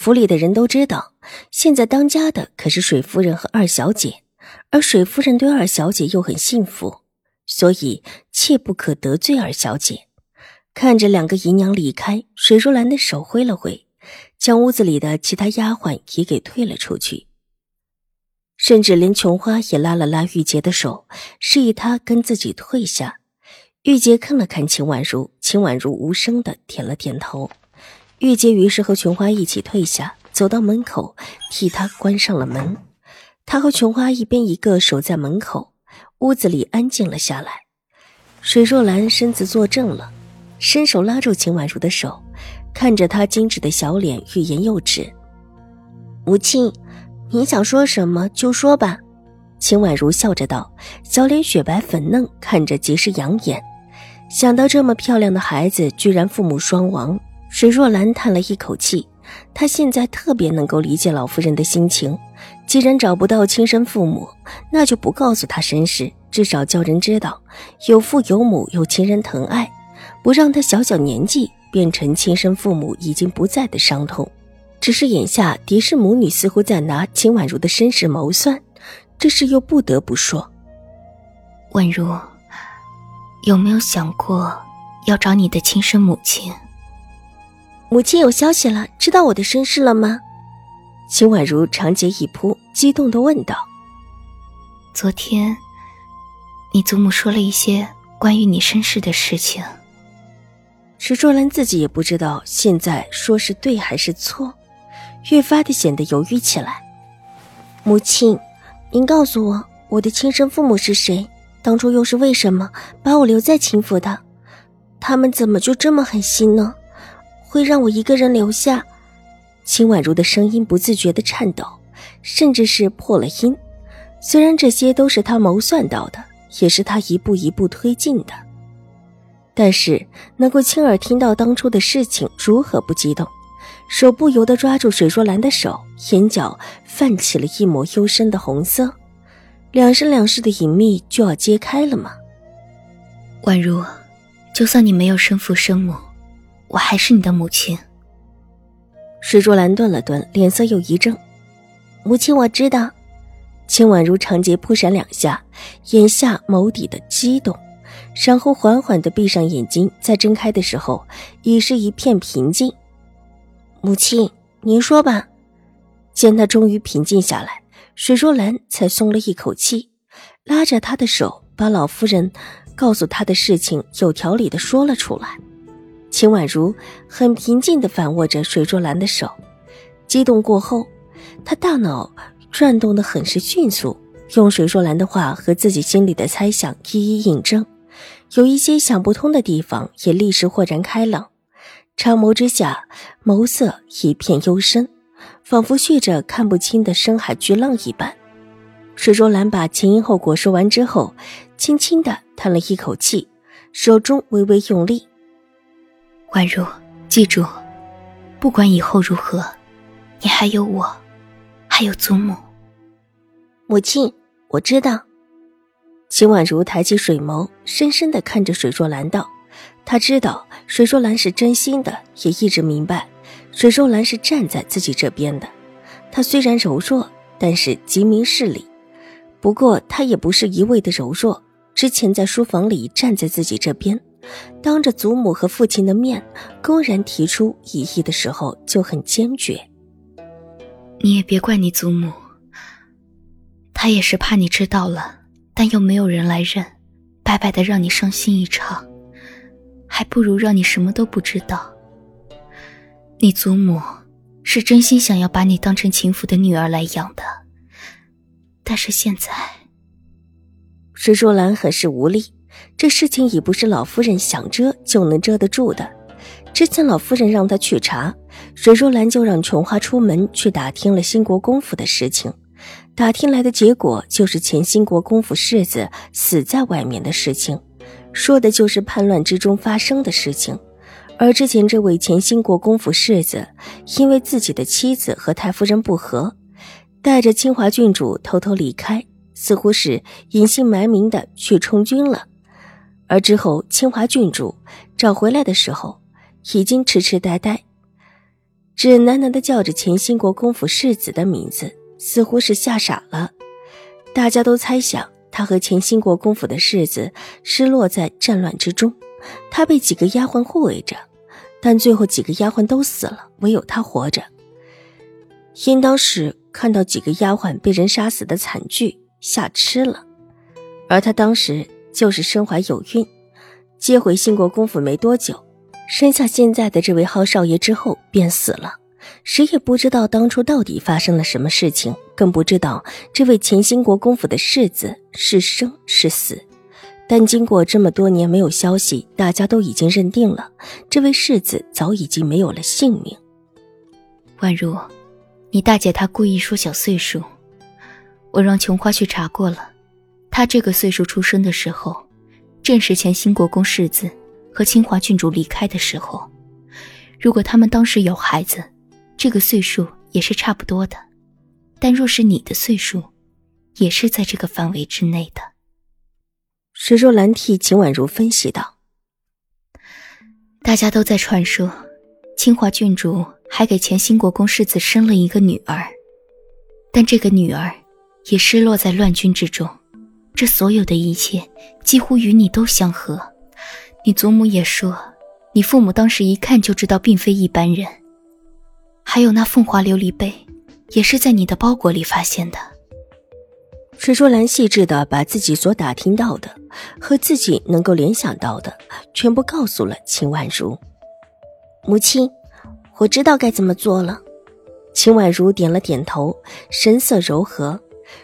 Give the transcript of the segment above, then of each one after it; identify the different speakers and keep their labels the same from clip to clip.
Speaker 1: 府里的人都知道，现在当家的可是水夫人和二小姐，而水夫人对二小姐又很信服，所以切不可得罪二小姐。看着两个姨娘离开，水若兰的手挥了挥，将屋子里的其他丫鬟也给退了出去，甚至连琼花也拉了拉玉洁的手，示意她跟自己退下。玉洁看了看秦婉如，秦婉如无声的点了点头。玉洁于是和琼花一起退下，走到门口，替她关上了门。他和琼花一边一个守在门口，屋子里安静了下来。水若兰身子坐正了，伸手拉住秦婉如的手，看着她精致的小脸，欲言又止。母亲，你想说什么就说吧。秦婉如笑着道，小脸雪白粉嫩，看着极是养眼。想到这么漂亮的孩子，居然父母双亡。水若兰叹了一口气，她现在特别能够理解老夫人的心情。既然找不到亲生父母，那就不告诉她身世，至少叫人知道有父有母，有亲人疼爱，不让她小小年纪变成亲生父母已经不在的伤痛。只是眼下狄氏母女似乎在拿秦婉如的身世谋算，这事又不得不说。
Speaker 2: 婉如，有没有想过要找你的亲生母亲？
Speaker 1: 母亲有消息了，知道我的身世了吗？秦婉如长睫一扑，激动的问道：“
Speaker 2: 昨天，你祖母说了一些关于你身世的事情。”
Speaker 1: 石卓兰自己也不知道现在说是对还是错，越发的显得犹豫起来。母亲，您告诉我，我的亲生父母是谁？当初又是为什么把我留在秦府的？他们怎么就这么狠心呢？会让我一个人留下？秦婉如的声音不自觉的颤抖，甚至是破了音。虽然这些都是他谋算到的，也是他一步一步推进的，但是能够亲耳听到当初的事情，如何不激动？手不由得抓住水若兰的手，眼角泛起了一抹幽深的红色。两生两世的隐秘就要揭开了吗？
Speaker 2: 婉如，就算你没有生父生母。我还是你的母亲。
Speaker 1: 水若兰顿了顿，脸色又一怔。母亲，我知道。秦婉如长睫扑闪两下，眼下眸底的激动，然后缓缓的闭上眼睛，再睁开的时候，已是一片平静。母亲，您说吧。见他终于平静下来，水若兰才松了一口气，拉着他的手，把老夫人告诉他的事情有条理的说了出来。秦婉如很平静地反握着水若兰的手，激动过后，她大脑转动的很是迅速，用水若兰的话和自己心里的猜想一一印证，有一些想不通的地方也立时豁然开朗。长眸之下，眸色一片幽深，仿佛蓄着看不清的深海巨浪一般。水若兰把前因后果说完之后，轻轻的叹了一口气，手中微微用力。
Speaker 2: 婉如，记住，不管以后如何，你还有我，还有祖母。
Speaker 1: 母亲，我知道。秦婉如抬起水眸，深深的看着水若兰道：“她知道水若兰是真心的，也一直明白水若兰是站在自己这边的。她虽然柔弱，但是极明事理。不过她也不是一味的柔弱，之前在书房里站在自己这边。”当着祖母和父亲的面，公然提出异议的时候就很坚决。
Speaker 2: 你也别怪你祖母，她也是怕你知道了，但又没有人来认，白白的让你伤心一场，还不如让你什么都不知道。你祖母是真心想要把你当成秦府的女儿来养的，但是现在，
Speaker 1: 石若兰很是无力。这事情已不是老夫人想遮就能遮得住的，之前老夫人让他去查，水若兰就让琼花出门去打听了兴国公府的事情。打听来的结果就是前兴国公府世子死在外面的事情，说的就是叛乱之中发生的事情。而之前这位前兴国公府世子，因为自己的妻子和太夫人不和，带着清华郡主偷偷离开，似乎是隐姓埋名的去充军了。而之后清华郡主找回来的时候，已经痴痴呆呆，只喃喃的叫着前兴国公府世子的名字。似乎是吓傻了，大家都猜想他和前兴国公府的世子失落在战乱之中，他被几个丫鬟护卫着，但最后几个丫鬟都死了，唯有他活着。应当是看到几个丫鬟被人杀死的惨剧吓痴了，而他当时就是身怀有孕，接回兴国公府没多久，生下现在的这位浩少爷之后便死了。谁也不知道当初到底发生了什么事情，更不知道这位前兴国公府的世子是生是死。但经过这么多年没有消息，大家都已经认定了这位世子早已经没有了性命。
Speaker 2: 宛如，你大姐她故意说小岁数，我让琼花去查过了，她这个岁数出生的时候，正是前兴国公世子和清华郡主离开的时候。如果他们当时有孩子。这个岁数也是差不多的，但若是你的岁数，也是在这个范围之内的。
Speaker 1: 石若兰替秦婉如分析道：“
Speaker 2: 大家都在传说，清华郡主还给前兴国公世子生了一个女儿，但这个女儿也失落在乱军之中。这所有的一切几乎与你都相合。你祖母也说，你父母当时一看就知道，并非一般人。”还有那凤华琉璃杯，也是在你的包裹里发现的。
Speaker 1: 水若兰细致的把自己所打听到的和自己能够联想到的全部告诉了秦婉如。母亲，我知道该怎么做了。秦婉如点了点头，神色柔和。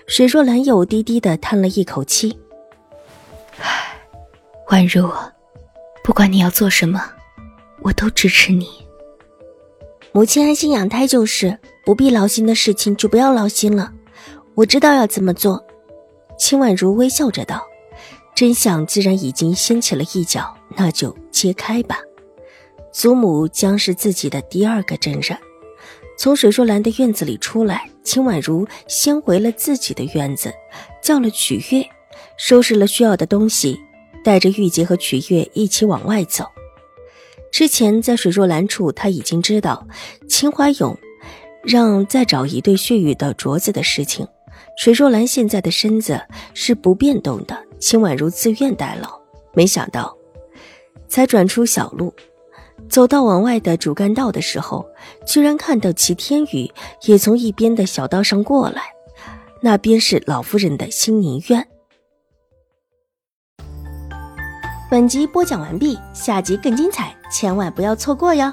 Speaker 1: 水若兰又低低的叹了一口气：“
Speaker 2: 唉，婉如，不管你要做什么，我都支持你。”
Speaker 1: 母亲安心养胎就是，不必劳心的事情就不要劳心了。我知道要怎么做。秦婉如微笑着道：“真相既然已经掀起了一角，那就揭开吧。祖母将是自己的第二个真人。”从水若兰的院子里出来，秦婉如先回了自己的院子，叫了曲月，收拾了需要的东西，带着玉洁和曲月一起往外走。之前在水若兰处，他已经知道秦怀勇让再找一对血玉的镯子的事情。水若兰现在的身子是不变动的，秦婉如自愿代劳。没想到，才转出小路，走到往外的主干道的时候，居然看到齐天宇也从一边的小道上过来。那边是老夫人的新宁院。本集播讲完毕，下集更精彩，千万不要错过哟。